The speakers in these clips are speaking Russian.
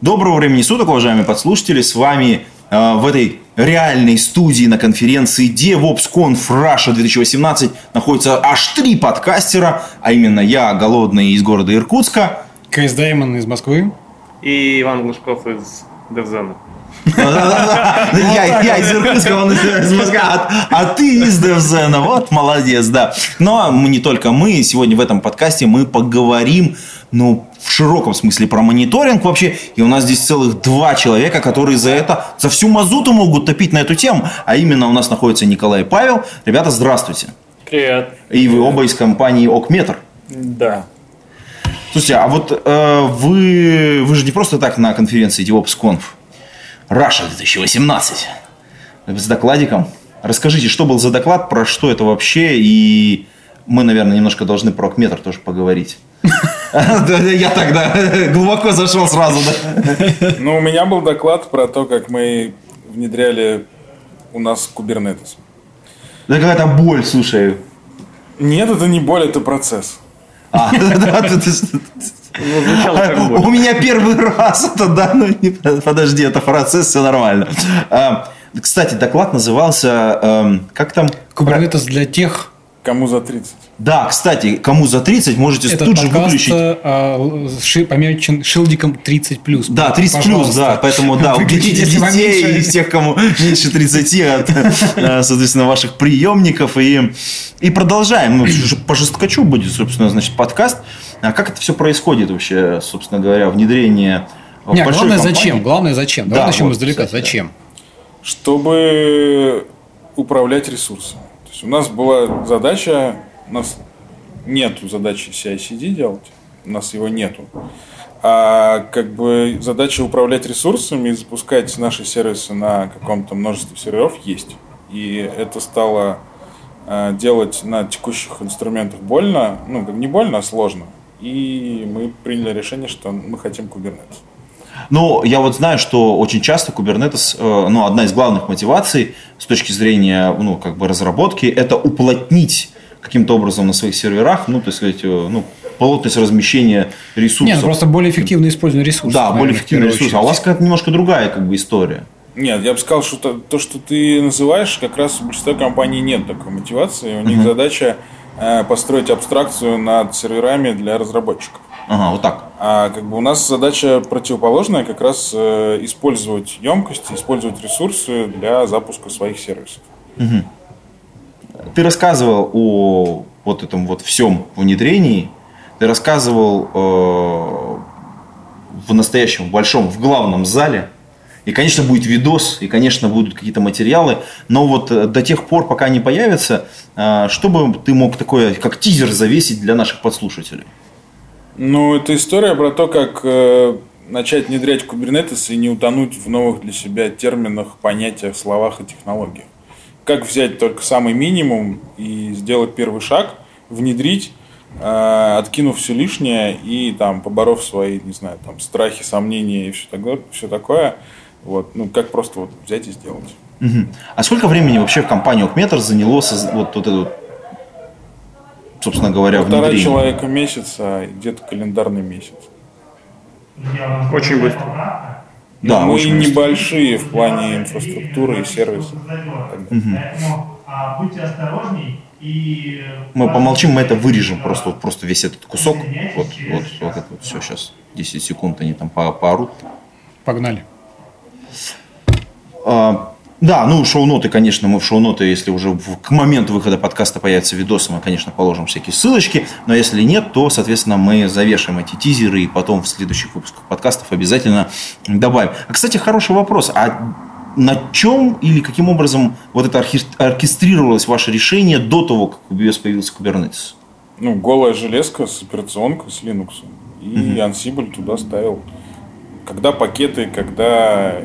Доброго времени суток, уважаемые подслушатели. С вами э, в этой реальной студии на конференции DevOpsConf Russia 2018 находится аж три подкастера, а именно я, голодный из города Иркутска. Крис Даймон из Москвы. И Иван Глушков из Девзена. Я, я из Иркутска, он из Москвы, а, а ты из Девзена. Вот, молодец, да. Но мы не только мы. Сегодня в этом подкасте мы поговорим ну, в широком смысле про мониторинг вообще. И у нас здесь целых два человека, которые за это, за всю мазуту могут топить на эту тему. А именно у нас находится Николай и Павел. Ребята, здравствуйте. Привет. И вы оба из компании Окметр. Да. Слушайте, а вот э, вы, вы же не просто так на конференции DevOpsConf. Russia 2018. С докладиком. Расскажите, что был за доклад, про что это вообще, и мы, наверное, немножко должны про Окметр тоже поговорить. Я тогда глубоко зашел сразу, да? Ну, у меня был доклад про то, как мы внедряли у нас Kubernetes. Да какая-то боль, слушай. Нет, это не боль, это процесс. А, да, ну, У меня первый раз это, да, ну подожди, это процесс, все нормально. А, кстати, доклад назывался, эм, как там? Kubernetes для тех, Кому за 30? Да, кстати, кому за 30, можете Этот тут же выключить. А, ши, помечен шилдиком 30 плюс. Да, 30 плюс, да. Поэтому да, уберите детей и тех, кому меньше 30 от, э, соответственно, ваших приемников. И, и продолжаем. Ну, по жесткачу будет, собственно, значит, подкаст. А как это все происходит вообще, собственно говоря, внедрение в Нет, главное компании? зачем? Главное зачем? Давай да, начнем вот, издалека. Кстати, зачем? Чтобы управлять ресурсами есть у нас была задача, у нас нету задачи CI-CD делать, у нас его нету. А как бы задача управлять ресурсами и запускать наши сервисы на каком-то множестве серверов есть. И это стало э, делать на текущих инструментах больно, ну, не больно, а сложно. И мы приняли решение, что мы хотим Kubernetes. Но я вот знаю, что очень часто Kubernetes, э, ну, одна из главных мотиваций с точки зрения, ну, как бы разработки, это уплотнить каким-то образом на своих серверах, ну, так сказать, э, ну, плотность размещения ресурсов. Нет, просто более эффективно использование ресурсов. Да, более эффективно ресурсов. А у вас какая-то немножко другая как бы история. Нет, я бы сказал, что то, то, что ты называешь, как раз у большинства компаний нет такой мотивации. У них uh-huh. задача э, построить абстракцию над серверами для разработчиков. Ага, вот так. А как бы у нас задача противоположная, как раз э, использовать емкости, использовать ресурсы для запуска своих сервисов. Угу. Ты рассказывал о вот этом вот всем внедрении. Ты рассказывал э, в настоящем большом, в главном зале. И, конечно, будет видос, и, конечно, будут какие-то материалы. Но вот э, до тех пор, пока они появятся, э, что бы ты мог такое, как тизер завесить для наших подслушателей? Ну, это история про то, как э, начать внедрять Kubernetes и не утонуть в новых для себя терминах, понятиях, словах и технологиях. Как взять только самый минимум и сделать первый шаг, внедрить, э, откинув все лишнее и там поборов свои, не знаю, там страхи, сомнения и все такое, все такое. Вот, ну, как просто вот взять и сделать. Угу. А сколько времени вообще в компании Окметр заняло вот, вот эту собственно говоря, Полтора внедрение. человека месяц, а где-то календарный месяц. Очень быстро. Да, мы очень небольшие быстро. в плане инфраструктуры и сервисов. Угу. Будьте осторожней. И мы помолчим, мы это вырежем просто, вот, просто весь этот кусок. Вот, вот, вот это вот все сейчас. 10 секунд они там по поорут. Погнали. А, да, ну шоу-ноты, конечно, мы в шоу-ноты, если уже в, к моменту выхода подкаста появятся видосы, мы, конечно, положим всякие ссылочки, но если нет, то, соответственно, мы завешаем эти тизеры и потом в следующих выпусках подкастов обязательно добавим. А, кстати, хороший вопрос. А на чем или каким образом вот это оркестрировалось ваше решение до того, как у BS появился Kubernetes? Ну, голая железка с операционкой, с Linux. И Ansible туда ставил. Когда пакеты, когда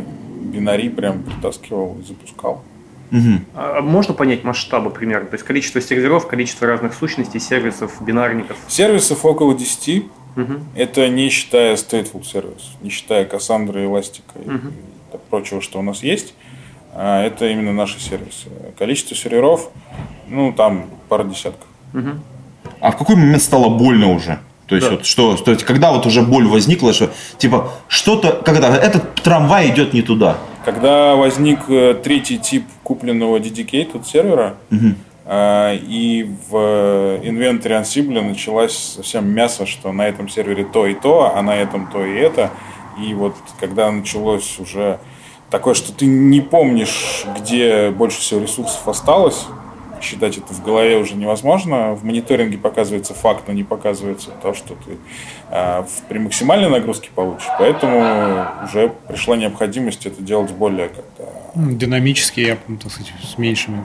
бинари прям притаскивал и запускал. Угу. А можно понять масштабы примерно? То есть количество серверов, количество разных сущностей, сервисов, бинарников? Сервисов около 10. Угу. Это не считая stateful сервис, не считая Cassandra, Elastic угу. и прочего, что у нас есть. А это именно наши сервисы. Количество серверов, ну, там пара десятков. Угу. А в какой момент стало больно уже? То есть, да. вот, что, то есть, когда вот уже боль возникла, что типа что-то, когда этот трамвай идет не туда. Когда возник э, третий тип купленного dedicated сервера, угу. и в инвентаре Ansible началась совсем мясо, что на этом сервере то и то, а на этом то и это. И вот когда началось уже такое, что ты не помнишь, где больше всего ресурсов осталось, считать это в голове уже невозможно. В мониторинге показывается факт, но не показывается то, что ты э, при максимальной нагрузке получишь. Поэтому уже пришла необходимость это делать более как-то... Ну, динамически, я, так сказать, с меньшими,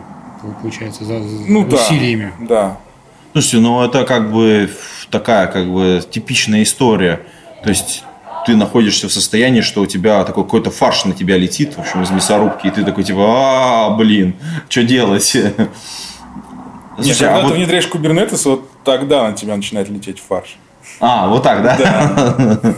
получается, за, ну, усилиями. Да, да. Слушайте, ну это как бы такая как бы типичная история. То есть ты находишься в состоянии, что у тебя такой какой-то фарш на тебя летит, в общем, из мясорубки, и ты такой типа, а, блин, что делать? Слушай, Нет, когда а ты вот... внедряешь кубернетес, вот тогда на тебя начинает лететь фарш. А, вот так, да? Да.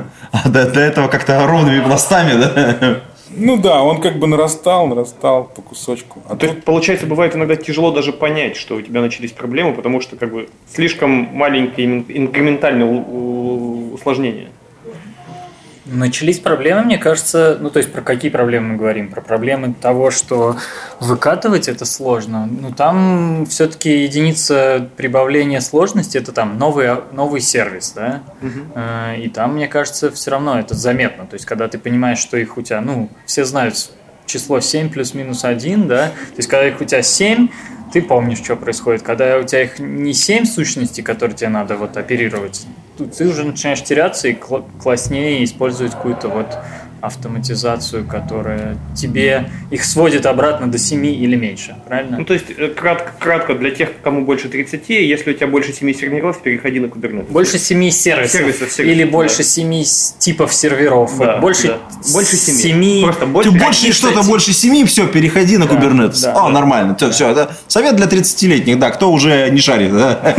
А до, до этого как-то ровными пластами, да? Ну да, он как бы нарастал, нарастал по кусочку. А То тут... есть, получается, бывает иногда тяжело даже понять, что у тебя начались проблемы, потому что как бы слишком маленькие инкрементальные усложнения. Начались проблемы, мне кажется, ну то есть про какие проблемы мы говорим? Про проблемы того, что выкатывать это сложно. Ну там все-таки единица прибавления сложности это там новый, новый сервис, да? Угу. И там, мне кажется, все равно это заметно. То есть когда ты понимаешь, что их у тебя, ну, все знают число 7 плюс-минус 1, да? То есть когда их у тебя 7, ты помнишь, что происходит. Когда у тебя их не 7 сущностей, которые тебе надо вот оперировать, ты уже начинаешь теряться и класснее использовать какую-то вот автоматизацию, которая тебе их сводит обратно до 7 или меньше, правильно? Ну, то есть, э, кратко, кратко для тех, кому больше 30, если у тебя больше 7 серверов, переходи на Kubernetes. Больше 7 сервисов, сервисов, сервисов или да. больше 7 типов серверов. Да, больше, да. больше 7. 7 Просто больше, больше что-то больше 7 все, переходи на да, Kubernetes. Да, а, да, нормально. Да. Все, это совет для 30-летних, да, кто уже не шарит, да?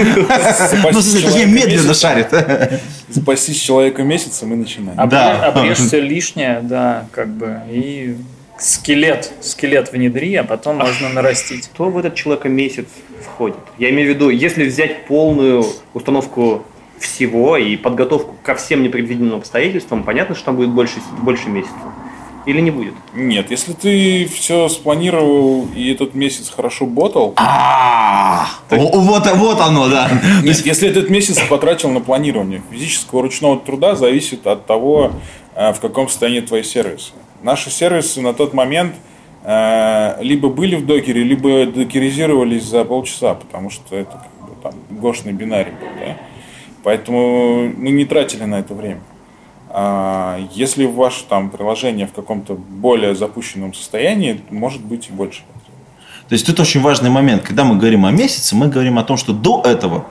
Ну, точнее, медленно шарит. Запастись человека месяца, мы начинаем. Обрежь все лишнее да, как бы, и скелет, скелет внедри, а потом а можно нарастить. Что в этот человека месяц входит? Я имею в виду, если взять полную установку всего и подготовку ко всем непредвиденным обстоятельствам, понятно, что там будет больше, больше месяца. Или не будет? Нет, если ты все спланировал и этот месяц хорошо ботал. А, вот, вот оно, да. Если этот месяц потратил на планирование физического ручного труда, зависит от того, Э, в каком состоянии твои сервисы. Наши сервисы на тот момент э, либо были в докере, либо докеризировались за полчаса, потому что это как бы, там гошный бинарий был. Да? Поэтому мы не тратили на это время. А если ваше там приложение в каком-то более запущенном состоянии, может быть и больше. То есть тут очень важный момент. Когда мы говорим о месяце, мы говорим о том, что до этого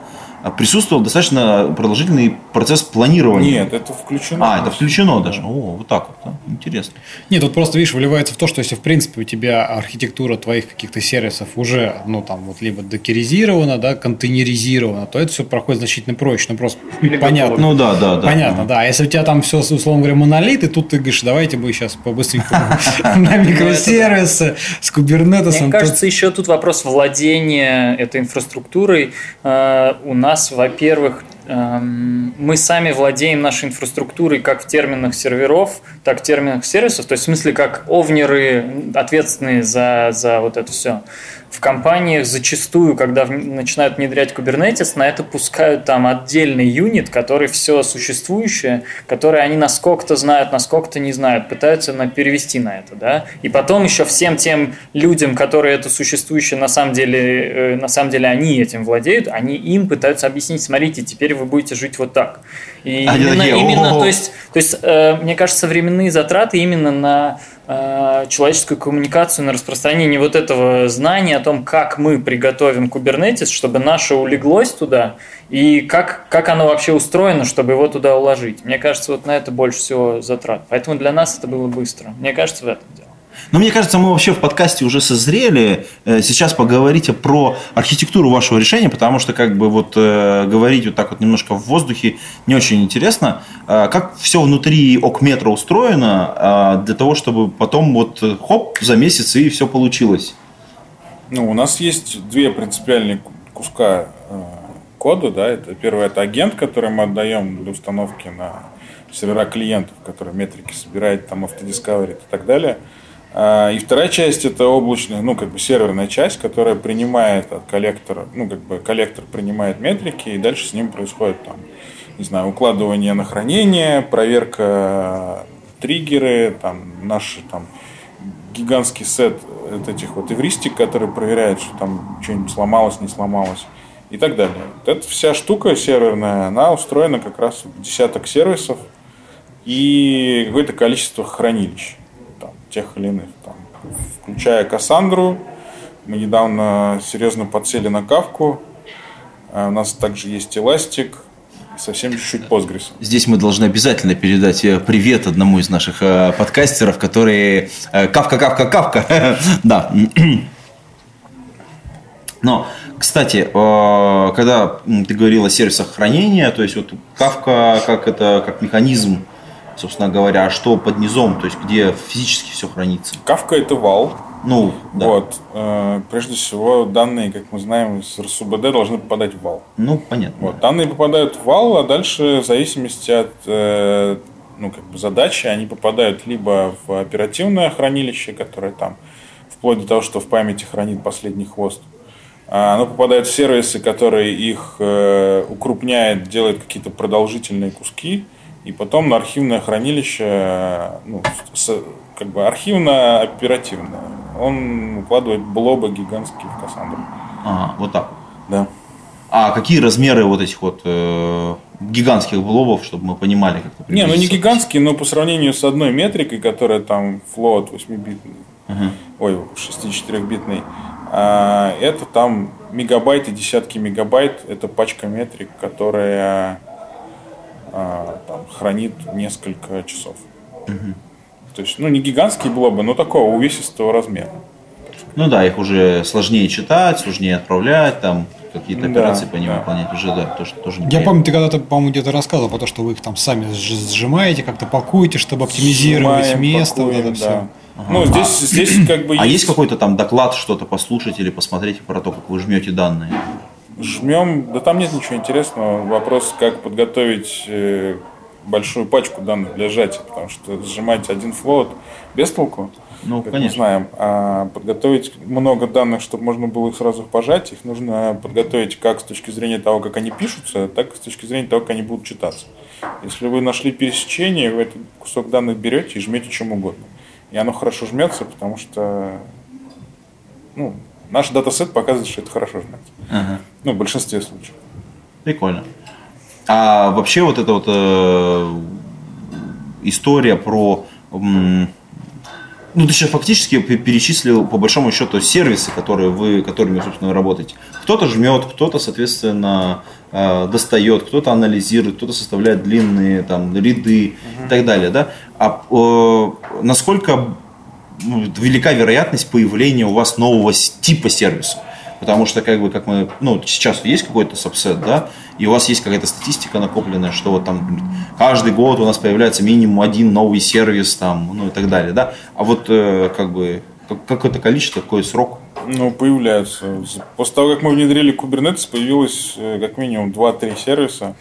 присутствовал достаточно продолжительный процесс планирования. Нет, это включено. А, это включено даже. О, вот так вот. Да? Интересно. Нет, тут просто, видишь, выливается в то, что если, в принципе, у тебя архитектура твоих каких-то сервисов уже, ну, там, вот, либо докеризирована, да, контейнеризирована, то это все проходит значительно проще. Ну, просто Или понятно. Ну, да, да, да. Понятно, да. А если у тебя там все, условно говоря, монолит, и тут ты говоришь, давайте бы сейчас побыстренько на микросервисы с кубернетосом. Мне кажется, еще тут вопрос владения этой инфраструктурой э, у нас нас, во-первых, эм, мы сами владеем нашей инфраструктурой как в терминах серверов, так в терминах сервисов, то есть в смысле как овнеры, ответственные за, за вот это все в компаниях зачастую, когда начинают внедрять Kubernetes, на это пускают там отдельный юнит, который все существующее, который они насколько-то знают, насколько-то не знают, пытаются на, перевести на это, да, и потом еще всем тем людям, которые это существующее на самом деле, э, на самом деле они этим владеют, они им пытаются объяснить, смотрите, теперь вы будете жить вот так. И а именно, такие, именно то есть, то есть э, мне кажется, временные затраты именно на человеческую коммуникацию, на распространение вот этого знания о том, как мы приготовим Kubernetes, чтобы наше улеглось туда, и как, как оно вообще устроено, чтобы его туда уложить. Мне кажется, вот на это больше всего затрат. Поэтому для нас это было быстро. Мне кажется, в этом дело. Но мне кажется, мы вообще в подкасте уже созрели э, сейчас поговорить про архитектуру вашего решения, потому что как бы вот э, говорить вот так вот немножко в воздухе не очень интересно. Э, как все внутри окметра устроено для того, чтобы потом вот хоп, за месяц и все получилось? Ну, у нас есть две принципиальные куска кода, да, это первое, это агент, который мы отдаем для установки на сервера клиентов, который метрики собирает, там, автодискаверит и так далее. А, и вторая часть это облачная, ну, как бы серверная часть, которая принимает от коллектора, ну, как бы коллектор принимает метрики, и дальше с ним происходит там, не знаю, укладывание на хранение, проверка триггеры, там, наши там гигантский сет вот этих вот эвристик, которые проверяют, что там что-нибудь сломалось, не сломалось и так далее. Вот эта вся штука серверная, она устроена как раз в десяток сервисов и какое-то количество хранилищ тех или иных. Там, включая Кассандру, мы недавно серьезно подсели на Кавку, а у нас также есть Эластик, совсем чуть-чуть Postgres. Здесь мы должны обязательно передать э, привет одному из наших э, подкастеров, который э, Кавка, Кавка, Кавка. Да. Но, кстати, когда ты говорил о сервисах хранения, то есть вот Кавка как это как механизм, собственно говоря, а что под низом, то есть где физически все хранится? Кавка это вал, ну, да. Вот. Э, прежде всего, данные, как мы знаем, с РСУБД должны попадать в вал. Ну, понятно. Вот. Данные попадают в вал, а дальше, в зависимости от э, ну, как бы задачи, они попадают либо в оперативное хранилище, которое там, вплоть до того, что в памяти хранит последний хвост, а оно попадает в сервисы, которые их э, укрупняет, делает какие-то продолжительные куски, и потом на архивное хранилище, ну, с, как бы архивно-оперативное он укладывает блобы гигантские в Кассандру. Ага, вот так. Да. А какие размеры вот этих вот э, гигантских блобов, чтобы мы понимали, как это Не, ну не гигантские, но по сравнению с одной метрикой, которая там float 8-битный, uh ой, 64-битный, а, это там мегабайты, десятки мегабайт, это пачка метрик, которая а, там, хранит несколько часов. uh то есть, ну, не гигантские блобы, но такого увесистого размера. Ну да, их уже сложнее читать, сложнее отправлять, там какие-то операции да, по ним да. выполнять уже, да, то, что тоже Я помню, ты когда-то, по-моему, где-то рассказывал про то, что вы их там сами сжимаете, как-то пакуете, чтобы оптимизировать Сжимаем, место, пакуем, вот это да. все. Ага. Ну, здесь, здесь как бы есть... А есть какой-то там доклад, что-то послушать или посмотреть про то, как вы жмете данные? Жмем, да там нет ничего интересного. Вопрос, как подготовить э, большую пачку данных для сжатия, потому что сжимать один флот без толку, ну, как конечно. мы знаем. А подготовить много данных, чтобы можно было их сразу пожать, их нужно подготовить как с точки зрения того, как они пишутся, так и с точки зрения того, как они будут читаться. Если вы нашли пересечение, вы этот кусок данных берете и жмете чем угодно. И оно хорошо жмется, потому что ну, наш датасет показывает, что это хорошо жмется. Ага. Ну, в большинстве случаев. Прикольно. А вообще вот эта вот э, история про... М, ну, ты сейчас фактически перечислил, по большому счету, сервисы, которые вы, которыми, собственно, работаете. Кто-то жмет, кто-то, соответственно, э, достает, кто-то анализирует, кто-то составляет длинные там, ряды uh-huh. и так далее. Да? А э, насколько ну, велика вероятность появления у вас нового типа сервиса? Потому что, как бы, как мы, ну, сейчас есть какой-то сабсет, да, и у вас есть какая-то статистика накопленная, что вот там каждый год у нас появляется минимум один новый сервис, там, ну и так далее, да. А вот, э, как бы, какое-то количество, какой срок? Ну, появляются. После того, как мы внедрили Kubernetes, появилось э, как минимум 2-3 сервиса,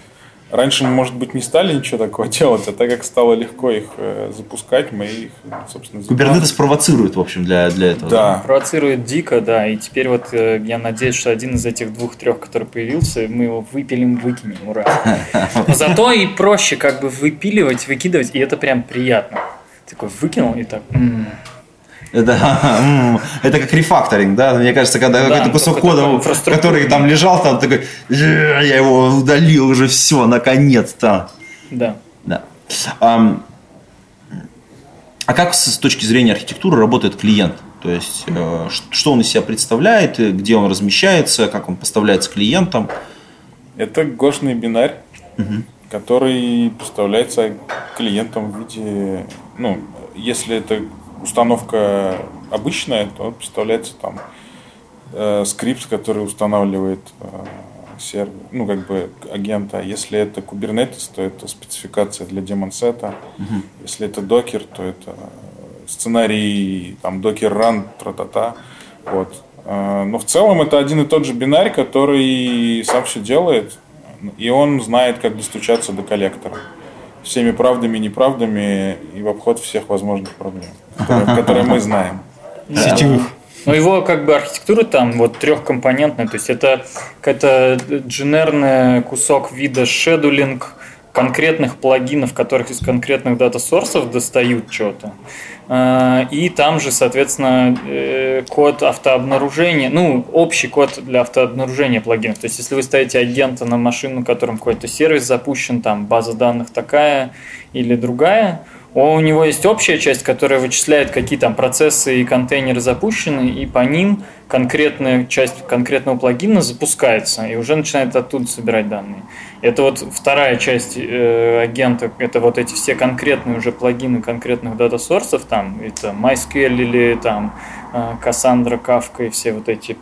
Раньше мы, может быть, не стали ничего такого делать, а так как стало легко их э, запускать, мы их, собственно, запускали. Kubernetes провоцирует, в общем, для, для этого. Да. да. Провоцирует дико, да. И теперь вот э, я надеюсь, что один из этих двух-трех, который появился, мы его выпилим, выкинем, ура. Но зато и проще как бы выпиливать, выкидывать, и это прям приятно. Такой выкинул и так... Это, это как рефакторинг, да? Мне кажется, когда да, какой-то кусок кода, который там лежал, там такой, я его удалил уже все, наконец-то. Да. Да. А, а как с точки зрения архитектуры работает клиент? То есть, э, что он из себя представляет, где он размещается, как он поставляется клиентам? Это гошный бинарь, угу. который поставляется клиентам в виде, ну, если это установка обычная, то представляется там э, скрипт, который устанавливает э, сервер, ну как бы агента. Если это Kubernetes, то это спецификация для демонсета. Угу. Если это докер, то это сценарий там докер run, тра-та-та. Вот. А, но в целом это один и тот же бинарь, который сам все делает, и он знает, как достучаться до коллектора всеми правдами и неправдами и в обход всех возможных проблем, которые, которые мы знаем. Сетевых. Но его как бы архитектура там вот трехкомпонентная, то есть это какая-то дженерный кусок вида шедулинг конкретных плагинов, которых из конкретных дата-сорсов достают что-то. А, и там же, соответственно, э, код автообнаружения, ну, общий код для автообнаружения плагинов. То есть, если вы ставите агента на машину, которым какой-то сервис запущен, там база данных такая или другая, у него есть общая часть, которая вычисляет, какие там процессы и контейнеры запущены, и по ним конкретная часть конкретного плагина запускается и уже начинает оттуда собирать данные. Это вот вторая часть э, агента, это вот эти все конкретные уже плагины конкретных дата-сорсов, там это MySQL или там э, Cassandra, Kafka и все вот эти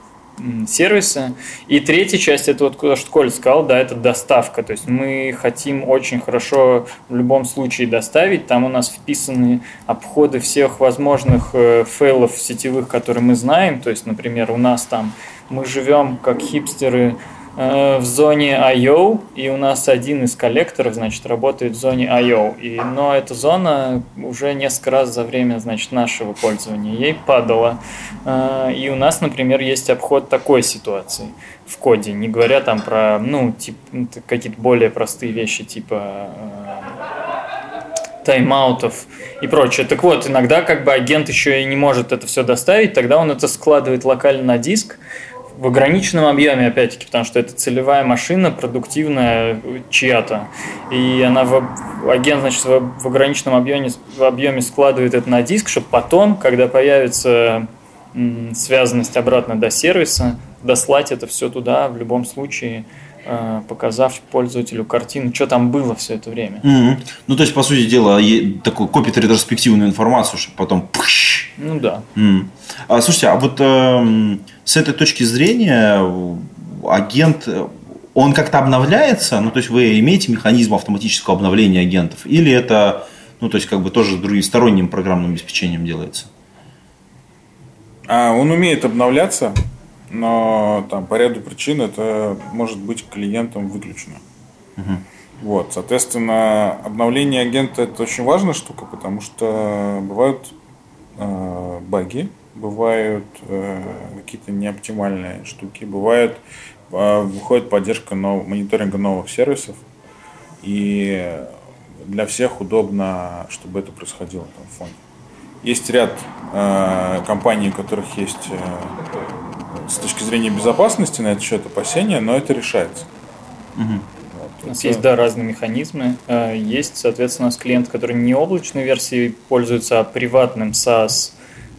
сервисы. И третья часть, это вот то, что Коль сказал, да, это доставка. То есть мы хотим очень хорошо в любом случае доставить. Там у нас вписаны обходы всех возможных э, фейлов сетевых, которые мы знаем. То есть, например, у нас там мы живем как хипстеры в зоне I.O., и у нас один из коллекторов, значит, работает в зоне I.O. И, но эта зона уже несколько раз за время, значит, нашего пользования ей падала. Э, и у нас, например, есть обход такой ситуации в коде, не говоря там про, ну, тип, какие-то более простые вещи, типа э, тайм-аутов и прочее. Так вот, иногда как бы агент еще и не может это все доставить, тогда он это складывает локально на диск, в ограниченном объеме, опять-таки, потому что это целевая машина, продуктивная чья-то. И она в, агент, значит, в, в ограниченном объеме, в объеме складывает это на диск, чтобы потом, когда появится связанность обратно до сервиса, дослать это все туда в любом случае показав пользователю картину, что там было все это время. Mm-hmm. Ну, то есть, по сути дела, такой копит ретроспективную информацию, чтобы потом... Ну да. Mm. А, слушайте, а вот э, с этой точки зрения агент, он как-то обновляется? Ну, то есть вы имеете механизм автоматического обновления агентов? Или это, ну, то есть как бы тоже другим сторонним программным обеспечением делается? А, он умеет обновляться, но там по ряду причин это может быть клиентом выключено. Угу. Вот, соответственно, обновление агента это очень важная штука, потому что бывают э, баги, бывают э, какие-то неоптимальные штуки, бывает э, выходит поддержка нов, мониторинга новых сервисов, и для всех удобно, чтобы это происходило там в фоне. Есть ряд э, компаний, у которых есть э, с точки зрения безопасности на этот счет опасения, но это решается. Угу. Вот, у нас это... есть, да, разные механизмы. Э, есть, соответственно, у нас клиент, который не облачной версией пользуется, а приватным SaaS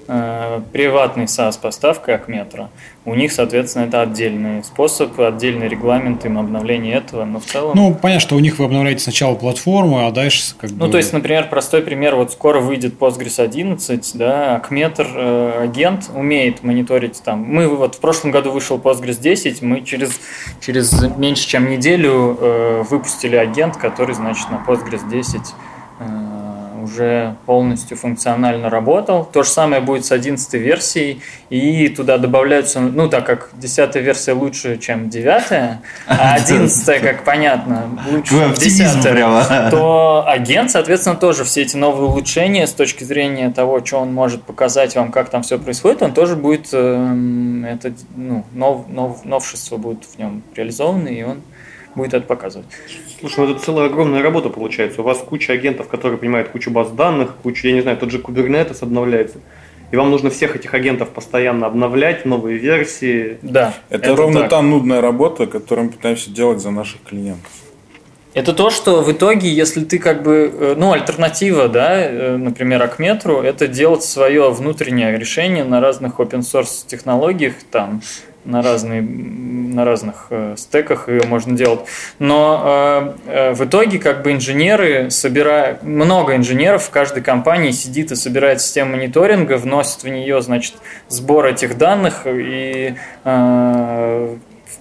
Э, приватный SaaS поставка Акметра. У них, соответственно, это отдельный способ, отдельный регламент им обновления этого, но в целом... Ну, понятно, что у них вы обновляете сначала платформу, а дальше как бы... Ну, то есть, например, простой пример, вот скоро выйдет Postgres 11, да, Акметр, э, агент умеет мониторить там... Мы вот в прошлом году вышел Postgres 10, мы через, через меньше чем неделю э, выпустили агент, который, значит, на Postgres 10 э, уже полностью функционально работал. То же самое будет с 11 версией, и туда добавляются, ну, так как 10 версия лучше, чем 9, а 11, как понятно, лучше, чем 10, то агент, соответственно, тоже все эти новые улучшения с точки зрения того, что он может показать вам, как там все происходит, он тоже будет, эм, это, ну, нов, нов, новшество будет в нем реализовано, и он будет это показывать. Слушай, ну это целая огромная работа получается. У вас куча агентов, которые понимают кучу баз данных, кучу, я не знаю, тот же Kubernetes обновляется. И вам нужно всех этих агентов постоянно обновлять, новые версии. Да. Это, это ровно так. та нудная работа, которую мы пытаемся делать за наших клиентов. Это то, что в итоге, если ты как бы, э, ну, альтернатива, да, э, например, Акметру, это делать свое внутреннее решение на разных open source технологиях, там, на, разные, на разных э, стеках ее можно делать. Но э, э, в итоге как бы инженеры собирают, много инженеров в каждой компании сидит и собирает систему мониторинга, вносит в нее, значит, сбор этих данных и э,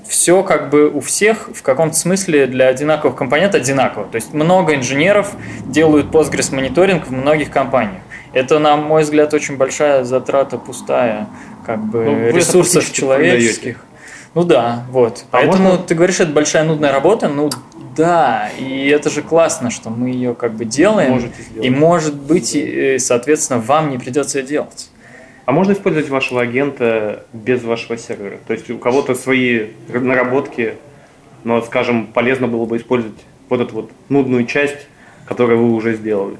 все как бы у всех в каком-то смысле для одинаковых компонентов одинаково. То есть много инженеров делают Postgres мониторинг в многих компаниях. Это, на мой взгляд, очень большая затрата пустая как бы Ну, ресурсов человеческих. Ну да, вот. А Поэтому можно- ты говоришь, это большая нудная работа, ну да, и это же классно, что мы ее как бы делаем. Можете сделать. И может быть, и, соответственно, вам не придется ее делать. А можно использовать вашего агента без вашего сервера? То есть у кого-то свои наработки, но, скажем, полезно было бы использовать вот эту вот нудную часть, которую вы уже сделали.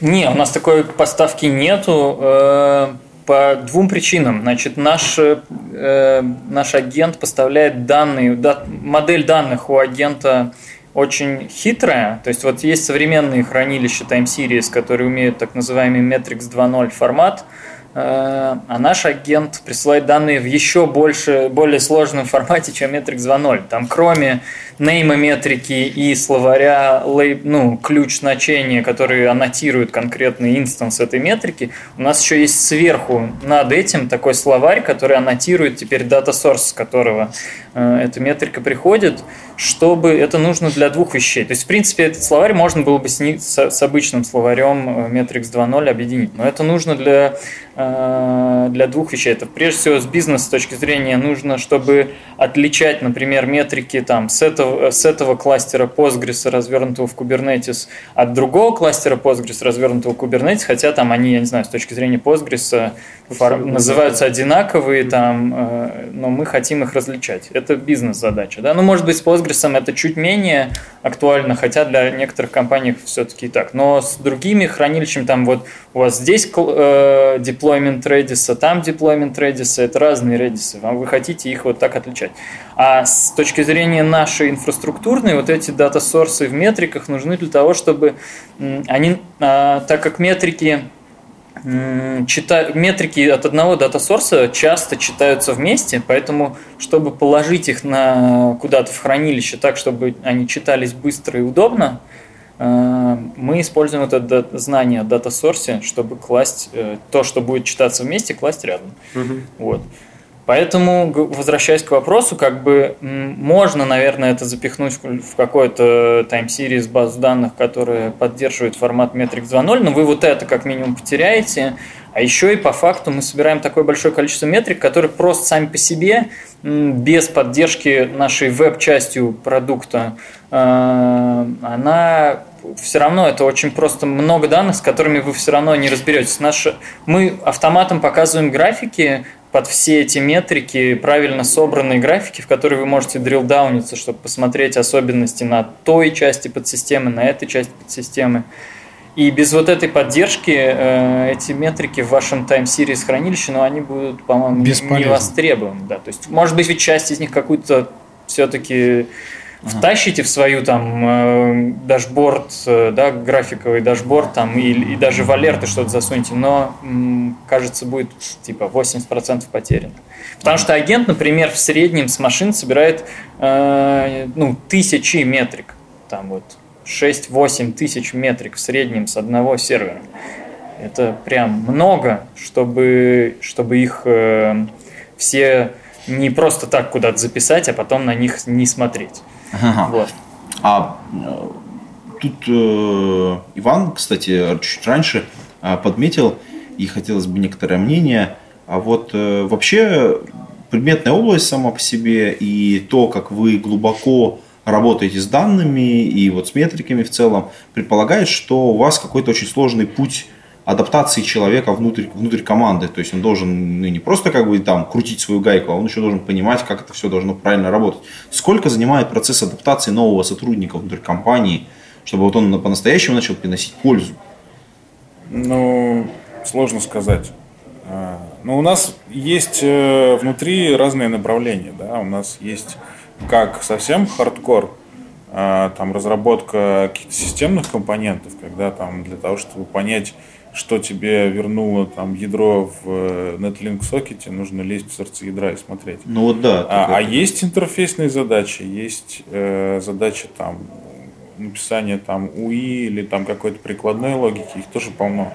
Не, у нас такой поставки нету э, по двум причинам. Значит, наш, э, наш агент поставляет данные, да- модель данных у агента очень хитрая. То есть вот есть современные хранилища Time Series, которые умеют так называемый Metrix 2.0 формат, а наш агент присылает данные в еще больше, более сложном формате, чем Metrix 2.0. Там кроме нейма метрики и словаря, ну, ключ значения, который аннотирует конкретный инстанс этой метрики, у нас еще есть сверху над этим такой словарь, который аннотирует теперь data source, с которого э, эта метрика приходит, чтобы это нужно для двух вещей. То есть, в принципе, этот словарь можно было бы с, ни- с- с обычным словарем э, Metrix 2.0 объединить, но это нужно для, э, для двух вещей. Это прежде всего с бизнес точки зрения нужно, чтобы отличать, например, метрики там, с, этого, с этого кластера Postgres, развернутого в Kubernetes, от другого кластера Postgres, развернутого в Kubernetes, хотя там они, я не знаю, с точки зрения Postgres фор- называются одинаковые, там, э, но мы хотим их различать. Это бизнес-задача. Да? Ну, может быть, с Postgres это чуть менее актуально, хотя для некоторых компаний все-таки и так. Но с другими хранилищами, там вот у вас здесь э, deployment Redis, там deployment Redis, это разные Redis. Вы хотите их вот так отличать. А с точки зрения нашей инфраструктурной, вот эти дата-сорсы в метриках нужны для того, чтобы они, а, так как метрики чита... метрики от одного дата-сорса часто читаются вместе, поэтому, чтобы положить их на... куда-то в хранилище так, чтобы они читались быстро и удобно, э, мы используем это знание о дата-сорсе, чтобы класть э, то, что будет читаться вместе, класть рядом. Вот. Поэтому, возвращаясь к вопросу, как бы можно, наверное, это запихнуть в какой-то series базу данных, которая поддерживает формат Metrix 2.0, но вы вот это как минимум потеряете. А еще и по факту мы собираем такое большое количество метрик, которые просто сами по себе, без поддержки нашей веб-частью продукта, э, она все равно это очень просто много данных, с которыми вы все равно не разберетесь. Наши, мы автоматом показываем графики под все эти метрики, правильно собранные графики, в которые вы можете дрилдауниться, чтобы посмотреть особенности на той части подсистемы, на этой части подсистемы. И без вот этой поддержки э, эти метрики в вашем Time Series хранилище, ну, они будут, по-моему, не востребованы. Да. То есть, может быть, вы часть из них какую-то все-таки втащите в свою там э, дашборд, э, да, графиковый дашборд там и, и даже в alert ы что-то засуньте, но м, кажется будет типа 80% потеряно. Потому что агент, например, в среднем с машин собирает э, ну, тысячи метрик, там вот 6-8 тысяч метрик в среднем с одного сервера. Это прям много, чтобы, чтобы их э, все не просто так куда-то записать, а потом на них не смотреть. Ага. Вот. А э, тут э, Иван, кстати, чуть раньше э, подметил, и хотелось бы некоторое мнение. А вот э, вообще предметная область сама по себе и то, как вы глубоко работаете с данными и вот с метриками в целом, предполагает, что у вас какой-то очень сложный путь адаптации человека внутрь, внутрь команды. То есть он должен ну, не просто как бы там крутить свою гайку, а он еще должен понимать, как это все должно правильно работать. Сколько занимает процесс адаптации нового сотрудника внутрь компании, чтобы вот он по-настоящему начал приносить пользу? Ну, сложно сказать. А, Но у нас есть э, внутри разные направления, да, у нас есть как совсем хардкор, а, там разработка каких-то системных компонентов, когда там для того, чтобы понять, что тебе вернуло там ядро в э, Netlink сокете, нужно лезть в сердце ядра и смотреть. Ну вот да. А, а есть интерфейсные задачи, есть э, задачи там написания там УИ или там какой-то прикладной логики, их тоже полно.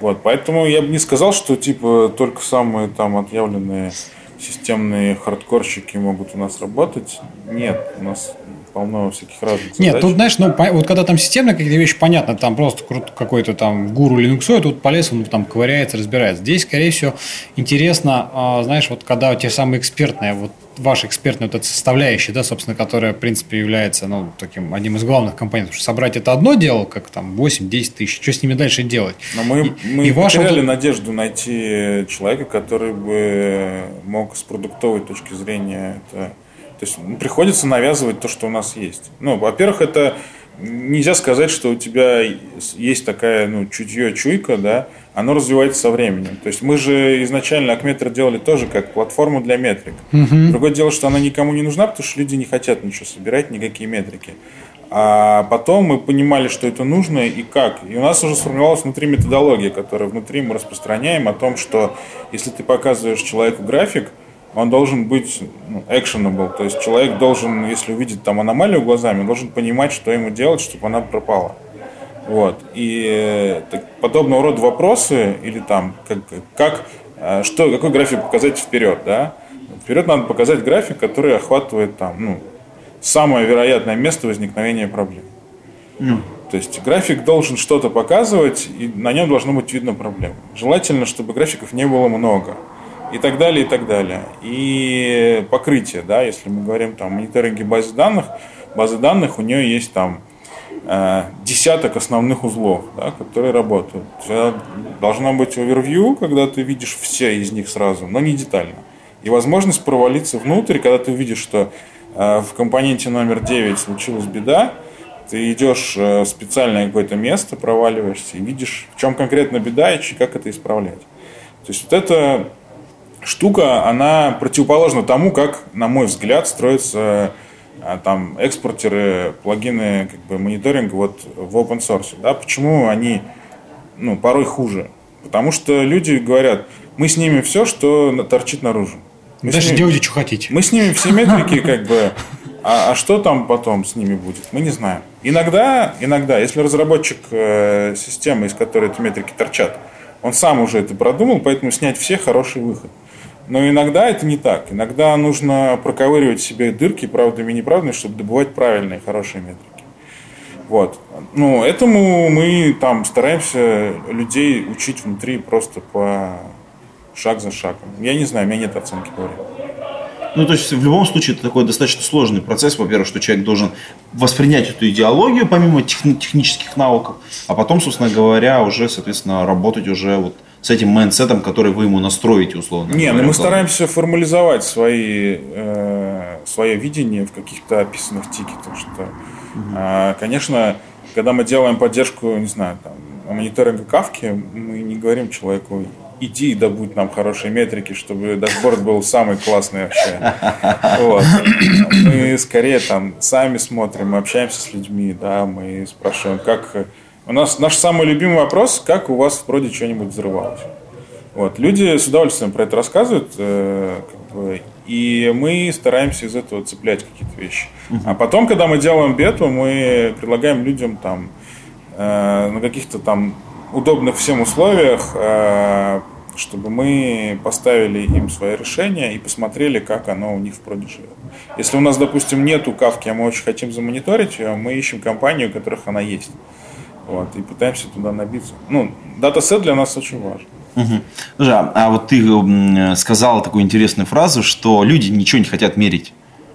Вот, поэтому я бы не сказал, что типа только самые там отъявленные системные хардкорщики могут у нас работать. Нет, у нас полно всяких разных задач. Нет, тут, знаешь, ну, вот когда там системные какие-то вещи, понятно, там просто какой-то там гуру Linux, тут полез, он там ковыряется, разбирается. Здесь, скорее всего, интересно, а, знаешь, вот когда те самые экспертные, вот ваша экспертная вот эта составляющая, да, собственно, которая, в принципе, является, ну, таким одним из главных компонентов. Что собрать это одно дело, как там 8-10 тысяч, что с ними дальше делать? Но мы, и, мы и ваша потеряли надежду найти человека, который бы мог с продуктовой точки зрения это... То есть ну, приходится навязывать то, что у нас есть. Ну, во-первых, это нельзя сказать, что у тебя есть такая, ну, чутье, чуйка, да, оно развивается со временем. То есть мы же изначально Акметр делали тоже как платформу для метрик. Другое дело, что она никому не нужна, потому что люди не хотят ничего собирать, никакие метрики. А потом мы понимали, что это нужно и как. И у нас уже сформировалась внутри методология, которая внутри мы распространяем о том, что если ты показываешь человеку график, он должен быть ну, actionable, то есть человек должен, если увидит там аномалию глазами, должен понимать, что ему делать, чтобы она пропала. Вот. И э, так, подобного рода вопросы, или там, как, как э, что, какой график показать вперед, да? Вперед надо показать график, который охватывает там, ну, самое вероятное место возникновения проблем. То есть график должен что-то показывать, и на нем должно быть видно проблема. Желательно, чтобы графиков не было много. И так далее, и так далее. И покрытие, да, если мы говорим там о мониторинге базы данных, базы данных у нее есть там э, десяток основных узлов, да, которые работают. Должно быть овервью, когда ты видишь все из них сразу, но не детально. И возможность провалиться внутрь, когда ты видишь, что э, в компоненте номер 9 случилась беда, ты идешь э, в специальное какое-то место, проваливаешься и видишь, в чем конкретно беда и как это исправлять. То есть вот эта штука, она противоположна тому, как, на мой взгляд, строятся а, там экспортеры, плагины как бы, мониторинга вот, в open source. Да? Почему они ну, порой хуже? Потому что люди говорят, мы снимем все, что торчит наружу. Мы Дальше снимем- делайте, что хотите. мы снимем все метрики, как бы, а, а что там потом с ними будет, мы не знаем. Иногда, иногда, если разработчик э, системы, из которой эти метрики торчат, он сам уже это продумал, поэтому снять все хороший выход. Но иногда это не так. Иногда нужно проковыривать себе дырки правдами и неправдами, чтобы добывать правильные, хорошие метрики. Вот. Ну, этому мы там стараемся людей учить внутри просто по шаг за шагом. Я не знаю, у меня нет оценки по. Ну, то есть, в любом случае, это такой достаточно сложный процесс. Во-первых, что человек должен воспринять эту идеологию, помимо техни- технических навыков, а потом, собственно говоря, уже, соответственно, работать уже вот с этим mindset ом, который вы ему настроите, условно Не, ну говоря, мы в голове. стараемся формализовать свои, э, свое видение в каких-то описанных тикетах. Что, а, конечно, когда мы делаем поддержку, не знаю, там, мониторинга Кафки, мы не говорим человеку, иди и добудь нам хорошие метрики, чтобы дашборд был самый классный вообще. Вот. Мы скорее там сами смотрим, мы общаемся с людьми, да, мы спрашиваем, как... У нас наш самый любимый вопрос, как у вас вроде что-нибудь взрывалось. Вот. Люди с удовольствием про это рассказывают, э, как бы, и мы стараемся из этого цеплять какие-то вещи. А потом, когда мы делаем бету, мы предлагаем людям там э, на каких-то там удобных всем условиях, э, чтобы мы поставили им свое решение и посмотрели, как оно у них в проде живет. Если у нас, допустим, нету кавки, а мы очень хотим замониторить ее, мы ищем компанию, у которых она есть. Вот, и пытаемся туда набиться. Ну, датасет для нас очень важен. Мгм. Слушай, а, а вот ты сказал такую интересную фразу, что люди ничего не хотят мерить.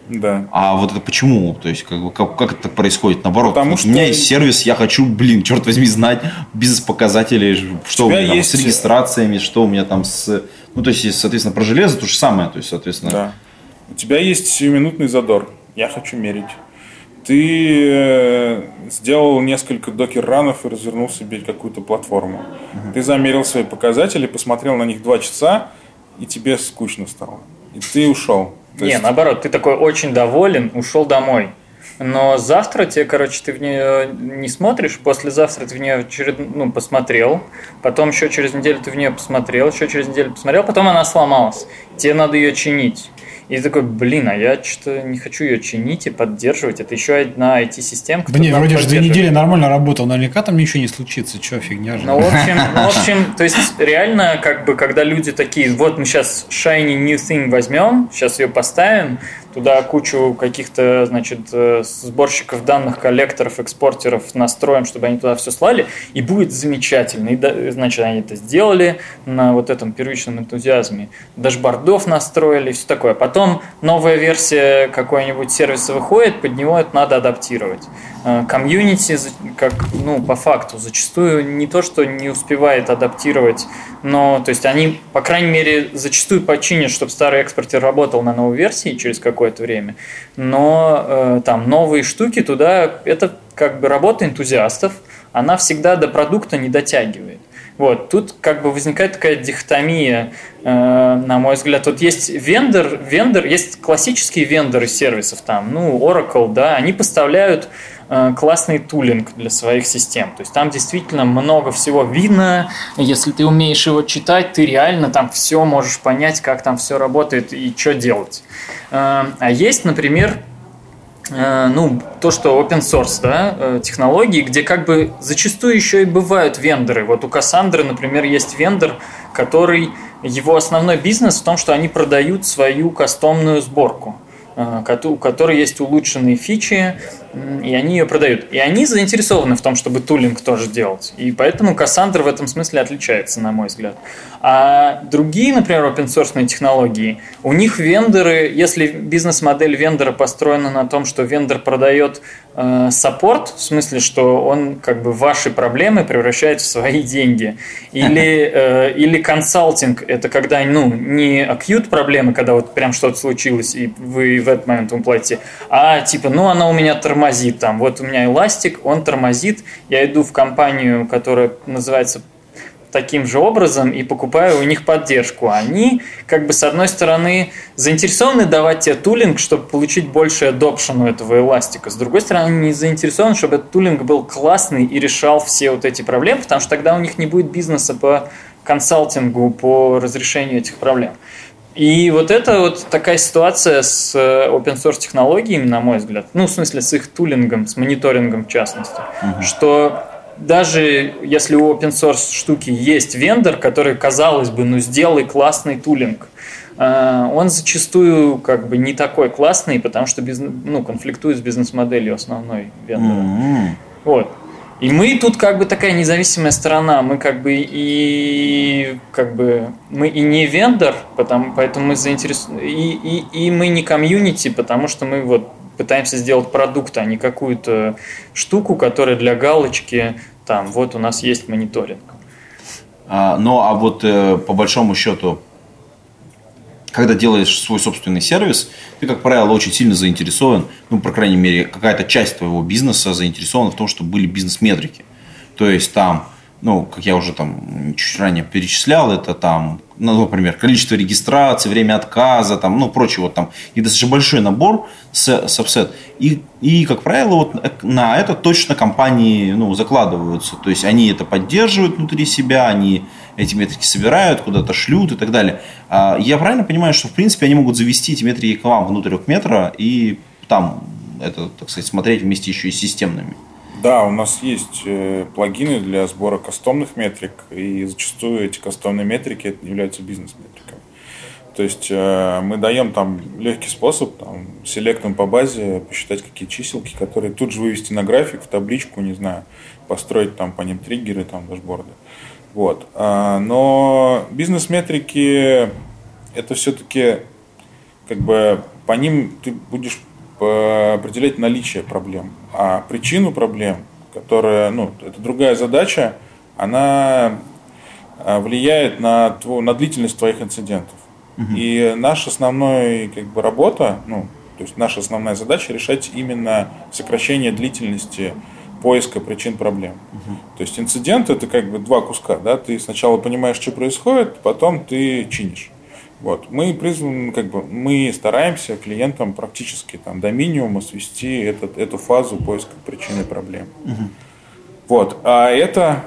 Да. А вот это почему? То есть, как, бы, как, как это так происходит? Наоборот, Потому вот что- у меня есть сервис, я хочу, блин, черт возьми, знать бизнес-показатели, что у тебя меня там есть- с регистрациями, что у меня там с... Ну, то есть, соответственно, про железо то же самое. То есть, соответственно, Да. У тебя есть сиюминутный задор. Я хочу мерить. Ты э, сделал несколько докер-ранов и развернул себе какую-то платформу. Ты замерил свои показатели, посмотрел на них два часа, и тебе скучно стало. И ты ушел. То Не, есть- наоборот, ты такой очень доволен, ушел домой. Но завтра тебе, короче, ты в нее не смотришь, послезавтра ты в нее очеред... ну, посмотрел, потом еще через неделю ты в нее посмотрел, еще через неделю посмотрел, потом она сломалась. Тебе надо ее чинить. И такой, блин, а я что-то не хочу ее чинить и поддерживать. Это еще одна IT-система. Да не, вроде же две недели нормально работал, наверняка там ничего не случится. Че, фигня же. Ну, в общем, ну, в общем, то есть реально, как бы, когда люди такие, вот мы сейчас shiny new thing возьмем, сейчас ее поставим, туда кучу каких-то, значит, э, сборщиков данных, коллекторов, экспортеров настроим, чтобы они туда все слали, и будет замечательно. И, значит, они это сделали на вот этом первичном энтузиазме. Дашбордов настроили, все такое. Потом новая версия какой-нибудь сервиса выходит, под него это надо адаптировать. Э, комьюнити, как, ну, по факту, зачастую не то, что не успевает адаптировать, но, то есть, они, по крайней мере, зачастую починят, чтобы старый экспортер работал на новой версии через какое-то время, но э, там новые штуки туда, это как бы работа энтузиастов, она всегда до продукта не дотягивает. Вот, тут как бы возникает такая дихотомия, э, на мой взгляд. Вот есть вендор, вендор, есть классические вендоры сервисов, там, ну, Oracle, да, они поставляют классный тулинг для своих систем. То есть там действительно много всего видно. Если ты умеешь его читать, ты реально там все можешь понять, как там все работает и что делать. Э, а есть, например, э, ну, то, что open source, да, технологии, где как бы зачастую еще и бывают вендоры. Вот у Кассандры, например, есть вендор, который, его основной бизнес в том, что они продают свою кастомную сборку у которой есть улучшенные фичи, и они ее продают. И они заинтересованы в том, чтобы тулинг тоже делать. И поэтому Cassandra в этом смысле отличается, на мой взгляд. А другие, например, open source технологии, у них вендоры, если бизнес-модель вендора построена на том, что вендор продает э, саппорт, в смысле, что он как бы ваши проблемы превращает в свои деньги, или, э, или консалтинг, это когда ну, не acute проблемы, когда вот прям что-то случилось, и вы в этот момент ему платите, а типа, ну, она у меня тормозит там, вот у меня эластик, он тормозит, я иду в компанию, которая называется таким же образом и покупаю у них поддержку. Они, как бы, с одной стороны, заинтересованы давать тебе тулинг, чтобы получить больше adoption у этого эластика. С другой стороны, они не заинтересованы, чтобы этот тулинг был классный и решал все вот эти проблемы, потому что тогда у них не будет бизнеса по консалтингу, по разрешению этих проблем. И вот это вот такая ситуация с э, open source технологиями, на мой взгляд, ну, в смысле, с их тулингом, с мониторингом в частности, угу. что даже если у open source штуки есть вендор, который, казалось бы, ну, сделай классный тулинг, э, он зачастую как бы не такой классный, потому что бизнес, ну, конфликтует с бизнес-моделью основной вендора. Mm-hmm. Вот. И мы тут как бы такая независимая сторона, мы как бы и как бы мы и не вендор, потому, поэтому мы заинтересованы, и, и, и мы не комьюнити, потому что мы вот пытаемся сделать продукт, а не какую-то штуку, которая для галочки, там, вот у нас есть мониторинг. А, ну, а вот э, по большому счету, когда делаешь свой собственный сервис, ты, как правило, очень сильно заинтересован, ну, по крайней мере, какая-то часть твоего бизнеса заинтересована в том, чтобы были бизнес-метрики. То есть там, ну, как я уже там чуть ранее перечислял, это там, ну, например, количество регистраций, время отказа, там, ну, прочее, вот там, и достаточно большой набор сабсет. И, и, как правило, вот на это точно компании, ну, закладываются. То есть они это поддерживают внутри себя, они эти метрики собирают, куда-то шлют и так далее. А я правильно понимаю, что в принципе они могут завести эти метрики к вам внутрь метра и там это, так сказать, смотреть вместе еще и с системными? Да, у нас есть э, плагины для сбора кастомных метрик, и зачастую эти кастомные метрики являются бизнес-метриками. То есть э, мы даем там легкий способ, там, селектом по базе посчитать какие чиселки, которые тут же вывести на график, в табличку, не знаю, построить там по ним триггеры, там дашборды. Вот. А, но бизнес-метрики это все-таки как бы по ним ты будешь определять наличие проблем. А причину проблем, которая, ну, это другая задача, она а, влияет на, на длительность твоих инцидентов. Угу. И наша основная как бы, работа, ну, то есть наша основная задача решать именно сокращение длительности поиска причин проблем. Угу. То есть инцидент это как бы два куска, да, ты сначала понимаешь, что происходит, потом ты чинишь. Вот. Мы призваны, как бы, мы стараемся клиентам практически там, до минимума свести этот, эту фазу поиска причины проблем. Угу. Вот. А это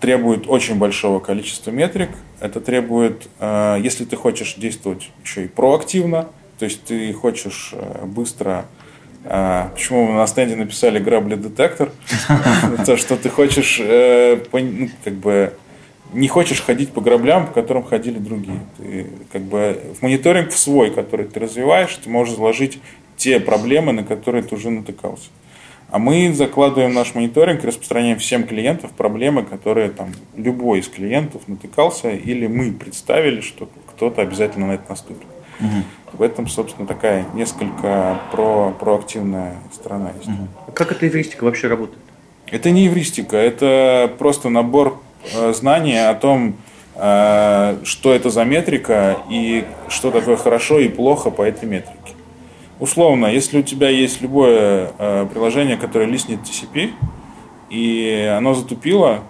требует очень большого количества метрик. Это требует, э, если ты хочешь действовать еще и проактивно, То есть ты хочешь э, быстро а, почему мы на стенде написали грабли детектор? То, что ты хочешь, э, ну, как бы, не хочешь ходить по граблям, по которым ходили другие. Ты, как бы, в мониторинг в свой, который ты развиваешь, ты можешь заложить те проблемы, на которые ты уже натыкался. А мы закладываем наш мониторинг и распространяем всем клиентам проблемы, которые там любой из клиентов натыкался, или мы представили, что кто-то обязательно на это наступит. Угу. В этом, собственно, такая несколько про, проактивная сторона есть. Угу. Как эта эвристика вообще работает? Это не эвристика, это просто набор э, знаний о том, э, что это за метрика и что такое хорошо и плохо по этой метрике. Условно, если у тебя есть любое э, приложение, которое листнет TCP, и оно затупило,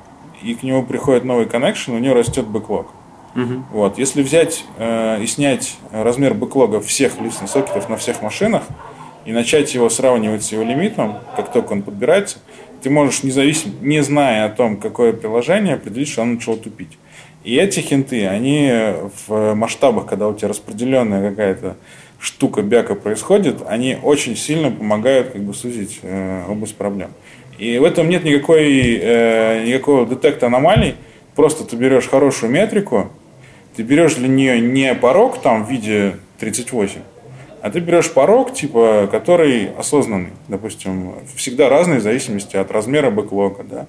и к нему приходит новый коннекшн, у него растет бэклог. Угу. Вот. Если взять э, и снять размер бэклога всех листных сокетов на всех машинах и начать его сравнивать с его лимитом, как только он подбирается, ты можешь независимо, не зная о том, какое приложение, определить, что оно начало тупить. И эти хинты, они в масштабах, когда у тебя распределенная какая-то штука бяка происходит, они очень сильно помогают как бы сузить э, область проблем. И в этом нет никакой, э, никакого детекта аномалий. Просто ты берешь хорошую метрику, ты берешь для нее не порог там в виде 38, а ты берешь порог, типа, который осознанный, допустим, всегда разный в зависимости от размера бэклога, да.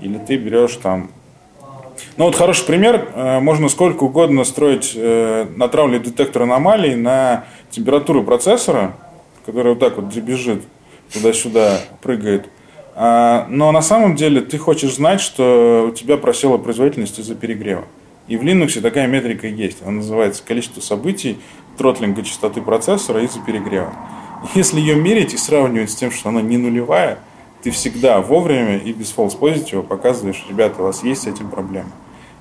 Или ты берешь там ну вот хороший пример, э, можно сколько угодно строить, э, натравливать детектор аномалий на температуру процессора, который вот так вот бежит туда-сюда, прыгает. А, но на самом деле ты хочешь знать, что у тебя просела производительность из-за перегрева. И в Linux такая метрика есть. Она называется количество событий тротлинга частоты процессора из-за перегрева. Если ее мерить и сравнивать с тем, что она не нулевая, ты всегда вовремя и без false positive показываешь, ребята, у вас есть с этим проблемы.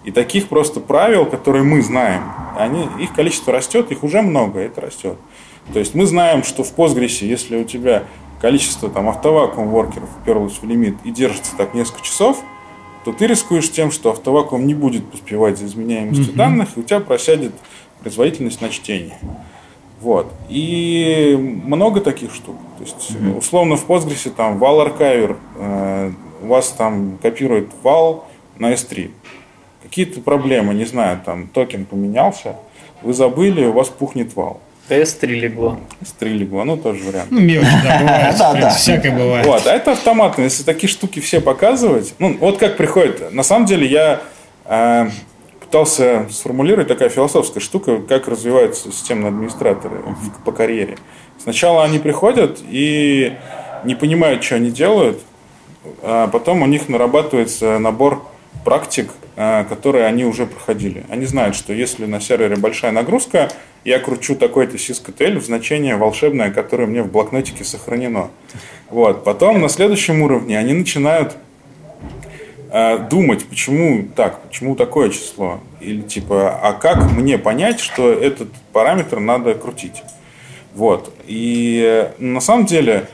И таких просто правил, которые мы знаем, они, их количество растет, их уже много, это растет. То есть мы знаем, что в Postgres, если у тебя количество там автовакуум воркеров уперлось в лимит и держится так несколько часов, то ты рискуешь тем, что автовакуум не будет успевать за изменяемостью mm-hmm. данных, и у тебя просядет производительность на чтение. Вот. И много таких штук. То есть, mm-hmm. условно, в Postgres там вал аркайвер, э, у вас там копирует вал на S3. Какие-то проблемы, не знаю, там токен поменялся, вы забыли, у вас пухнет вал. S3 легло. S3 легло, ну тоже вариант. Ну, мелочь, да, бывает. да, да. Всякое бывает. Вот, а это автоматно. Если такие штуки все показывать, ну, вот как приходит. На самом деле я э, пытался сформулировать такая философская штука, как развиваются системные администраторы по карьере. Сначала они приходят и не понимают, что они делают, а потом у них нарабатывается набор практик, э, которые они уже проходили. Они знают, что если на сервере большая нагрузка, я кручу такой-то sysctl в значение волшебное, которое мне в блокнотике сохранено. Вот. Потом на следующем уровне они начинают э, думать, почему так, почему такое число. Или типа, а как мне понять, что этот параметр надо крутить. Вот. И э, на самом деле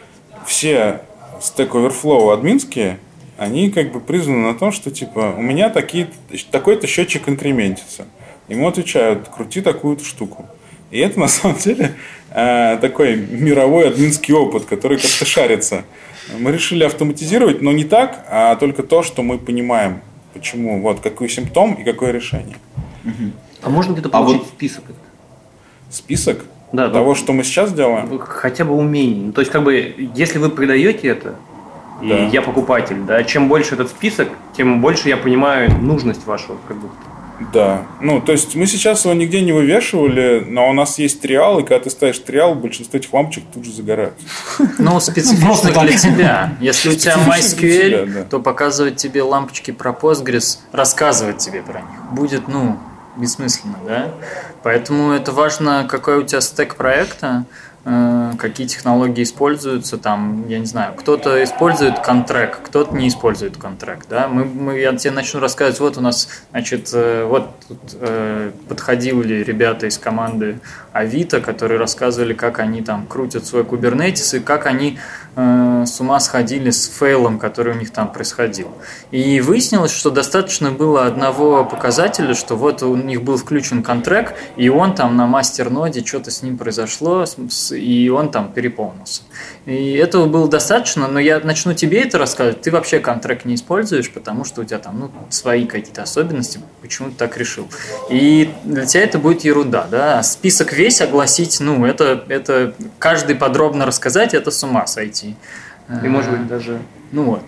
все Stack Overflow админские, они как бы призваны на том, что типа у меня такие, такой-то счетчик инкрементится. Ему отвечают, крути такую-то штуку. И это на самом деле э, такой мировой админский опыт, который как-то шарится. Мы решили автоматизировать, но не так, а только то, что мы понимаем, почему, вот какой симптом и какое решение. А можно где-то получить а вот список? Список? Да, того, что мы сейчас делаем? Хотя бы умений. Ну, то есть, как бы, если вы продаете это, и да. я покупатель, да, чем больше этот список, тем больше я понимаю нужность вашего продукта. Да. Ну, то есть мы сейчас его нигде не вывешивали, но у нас есть триал, и когда ты ставишь триал, большинство этих лампочек тут же загораются. Ну, специфично для тебя. Если у тебя MySQL, то показывать тебе лампочки про Postgres, рассказывать тебе про них будет, ну, бессмысленно, да? Поэтому это важно, какой у тебя стек проекта, какие технологии используются, там, я не знаю, кто-то использует контракт, кто-то не использует контракт, да, мы, мы, я тебе начну рассказывать, вот у нас, значит, э, вот тут э, подходили ребята из команды Авито, которые рассказывали, как они там крутят свой кубернетис и как они э, с ума сходили с фейлом, который у них там происходил. И выяснилось, что достаточно было одного показателя, что вот у них был включен контракт, и он там на мастер-ноде что-то с ним произошло, и он там переполнился. И этого было достаточно, но я начну тебе это рассказывать. Ты вообще контракт не используешь, потому что у тебя там ну, свои какие-то особенности, почему ты так решил. И для тебя это будет ерунда, да. Список весь огласить, ну, это, это каждый подробно рассказать, это с ума сойти. И может быть даже... Ну вот.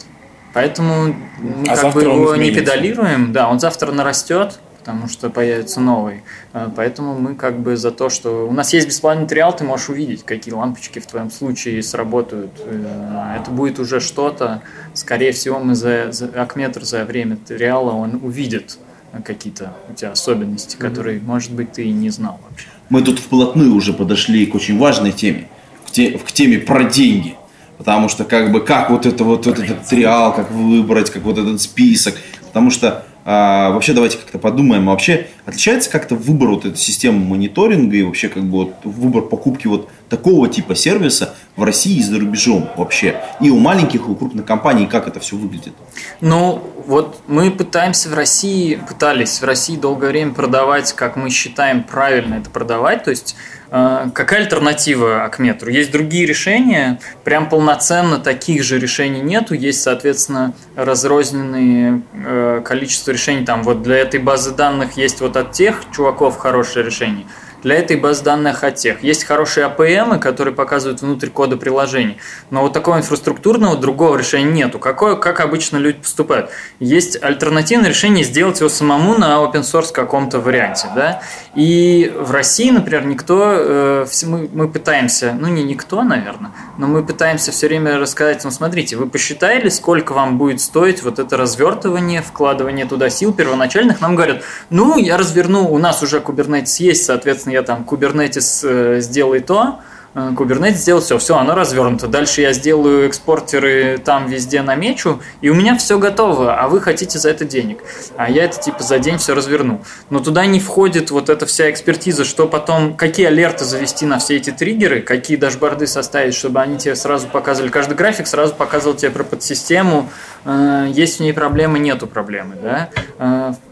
Поэтому мы А как бы его не педалируем, да, он завтра нарастет, потому что появится новый. Э, Поэтому мы как бы за то, что у нас есть бесплатный материал, ты можешь увидеть, какие лампочки в твоем случае сработают. Э, Это будет уже что-то. Скорее всего, мы за, за Акметр за время материала он увидит э, какие-то у тебя особенности, которые, может быть, ты и не знал вообще. Мы тут вплотную уже подошли к очень важной теме, к, те- к теме про деньги. Потому что как бы как вот это вот, вот этот триал, как выбрать, как вот этот список. Потому что а, вообще давайте как-то подумаем, а вообще отличается как-то выбор вот этой системы мониторинга и вообще как бы вот выбор покупки вот такого типа сервиса в России и за рубежом вообще? И у маленьких, и у крупных компаний, как это все выглядит? Ну, вот мы пытаемся в России, пытались в России долгое время продавать, как мы считаем правильно это продавать, то есть какая альтернатива Акметру? Есть другие решения, прям полноценно таких же решений нету, есть, соответственно, разрозненные э, количество решений, там вот для этой базы данных есть вот от тех чуваков хорошее решение, для этой базы данных от тех. Есть хорошие APM, которые показывают внутрь кода приложений, но вот такого инфраструктурного другого решения нету. Какое, как обычно люди поступают? Есть альтернативное решение сделать его самому на open source каком-то варианте. Да? И в России, например, никто, э, мы, мы пытаемся, ну не никто, наверное, но мы пытаемся все время рассказать, ну смотрите, вы посчитали, сколько вам будет стоить вот это развертывание, вкладывание туда сил первоначальных, нам говорят, ну я разверну, у нас уже Kubernetes есть, соответственно, я там Kubernetes э, сделай то, Kubernetes сделал все, все, оно развернуто. Дальше я сделаю экспортеры там везде намечу, и у меня все готово, а вы хотите за это денег. А я это типа за день все разверну. Но туда не входит вот эта вся экспертиза, что потом, какие алерты завести на все эти триггеры, какие дашборды составить, чтобы они тебе сразу показывали, каждый график сразу показывал тебе про подсистему, э, есть в ней проблемы, нету проблемы, да.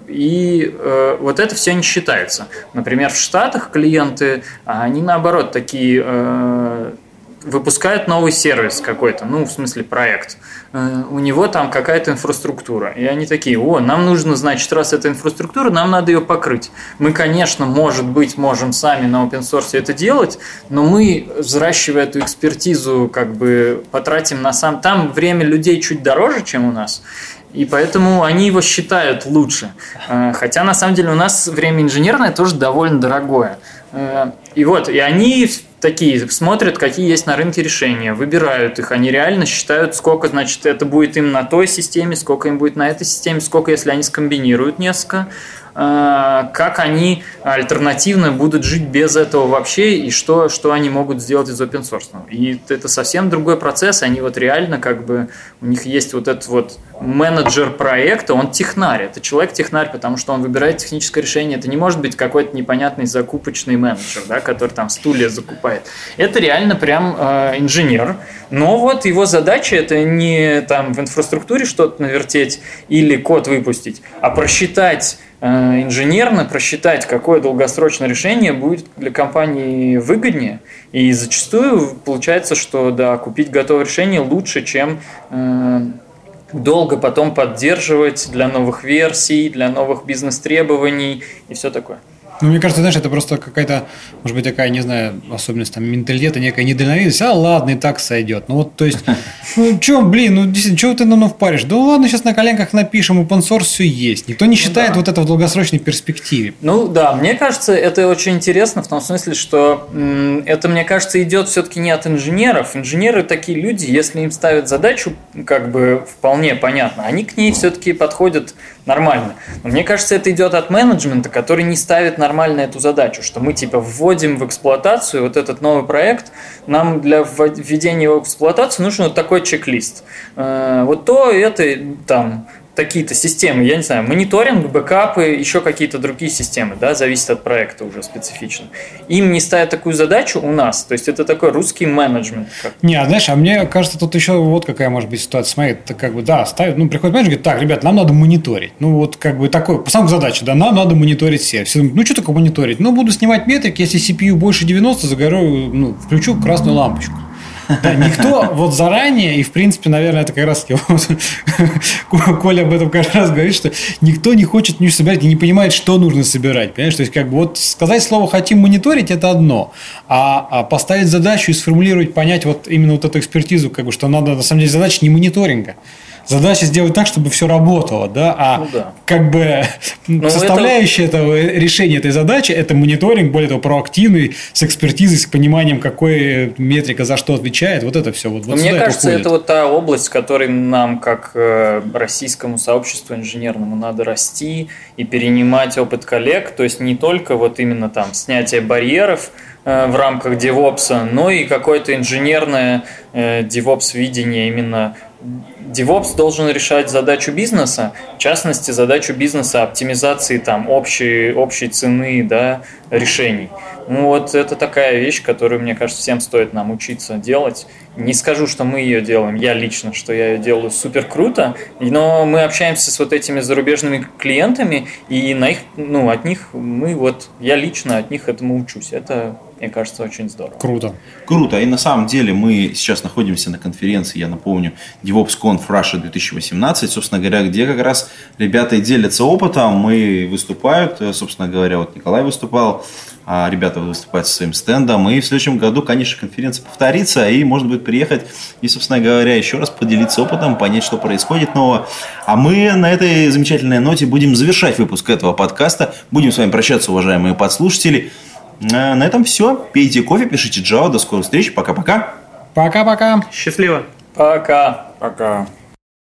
И э, вот это все не считается. Например, в Штатах клиенты, а они наоборот такие э, выпускают новый сервис какой-то, ну, в смысле проект. Э, У него там какая-то инфраструктура. И они такие, о, нам нужно, значит, раз эта инфраструктура, нам надо ее покрыть. Мы, конечно, может быть, можем сами на open source это делать, но мы, взращивая эту экспертизу, как бы потратим на сам... Там время людей чуть дороже, чем у нас, и поэтому они его считают лучше. Э, Хотя на самом деле у нас время инженерное тоже довольно дорогое. Э, И вот, и они такие смотрят, какие есть на рынке решения, выбирают их, они реально считают, сколько, значит, это будет им на той системе, сколько им будет на этой системе, сколько, если они скомбинируют несколько, как они альтернативно будут жить без этого вообще, и что, что они могут сделать из open source. И это совсем другой процесс, они вот реально как бы, у них есть вот этот вот менеджер проекта, он технарь, это человек-технарь, потому что он выбирает техническое решение, это не может быть какой-то непонятный закупочный менеджер, да, который там стулья закупает. Это реально прям э, инженер, но вот его задача это не там в инфраструктуре что-то навертеть или код выпустить, а просчитать инженерно просчитать, какое долгосрочное решение будет для компании выгоднее. И зачастую получается, что да, купить готовое решение лучше, чем э, долго потом поддерживать для новых версий, для новых бизнес-требований и все такое. Ну, мне кажется, знаешь, это просто какая-то, может быть, такая, не знаю, особенность там менталитета, некая недальновидность. А ладно, и так сойдет. Ну вот, то есть, ну что, блин, ну действительно, чего ты на ну впаришь? Да ладно, сейчас на коленках напишем, open source все есть. Никто не считает да. вот это в долгосрочной перспективе. Ну да, мне кажется, это очень интересно в том смысле, что м, это, мне кажется, идет все-таки не от инженеров. Инженеры такие люди, если им ставят задачу, как бы вполне понятно, они к ней все-таки подходят нормально. Но мне кажется, это идет от менеджмента, который не ставит нормально эту задачу, что мы типа вводим в эксплуатацию вот этот новый проект, нам для введения его в эксплуатацию нужен вот такой чек-лист. Э, вот то, это, там, такие-то системы, я не знаю, мониторинг, бэкапы, еще какие-то другие системы, да, зависит от проекта уже специфично. Им не ставят такую задачу у нас, то есть это такой русский менеджмент. Не, а знаешь, а мне кажется, тут еще вот какая может быть ситуация. Смотри, это как бы, да, ставят, ну, приходит менеджер, говорит, так, ребят, нам надо мониторить. Ну, вот как бы такой, по самой задаче, да, нам надо мониторить все. Все ну, что такое мониторить? Ну, буду снимать метрик, если CPU больше 90, загораю, ну, включу красную лампочку. Да, никто вот заранее, и в принципе, наверное, это как раз вот, Коля об этом каждый раз говорит, что никто не хочет ничего собирать и не понимает, что нужно собирать. Понимаешь? То есть, как бы вот сказать слово хотим мониторить это одно, а, а поставить задачу и сформулировать, понять вот именно вот эту экспертизу, как бы, что надо на самом деле задача не мониторинга. Задача сделать так, чтобы все работало, да, а ну, да. как бы Но составляющая это... этого решения этой задачи это мониторинг, более того, проактивный, с экспертизой, с пониманием, какой метрика за что отвечает, вот это все. Вот, вот Мне кажется, это, это вот та область, в которой нам, как э, российскому сообществу инженерному, надо расти и перенимать опыт коллег, то есть не только вот именно там снятие барьеров, э, в рамках DevOps, но и какое-то инженерное э, DevOps видение именно DevOps должен решать задачу бизнеса, в частности, задачу бизнеса оптимизации там, общей, общей цены да, решений. Ну, вот это такая вещь, которую, мне кажется, всем стоит нам учиться делать. Не скажу, что мы ее делаем, я лично, что я ее делаю супер круто, но мы общаемся с вот этими зарубежными клиентами, и на их, ну, от них мы вот, я лично от них этому учусь. Это мне кажется, очень здорово. Круто. Круто. И на самом деле мы сейчас находимся на конференции, я напомню, DevOpsConf Russia 2018, собственно говоря, где как раз ребята делятся опытом, мы выступают, собственно говоря, вот Николай выступал, ребята выступают со своим стендом, и в следующем году, конечно, конференция повторится, и можно будет приехать и, собственно говоря, еще раз поделиться опытом, понять, что происходит нового. А мы на этой замечательной ноте будем завершать выпуск этого подкаста. Будем с вами прощаться, уважаемые подслушатели. Э, на этом все. Пейте кофе, пишите Java. До скорых встреч. Пока-пока. Пока-пока. Счастливо. Пока. Пока.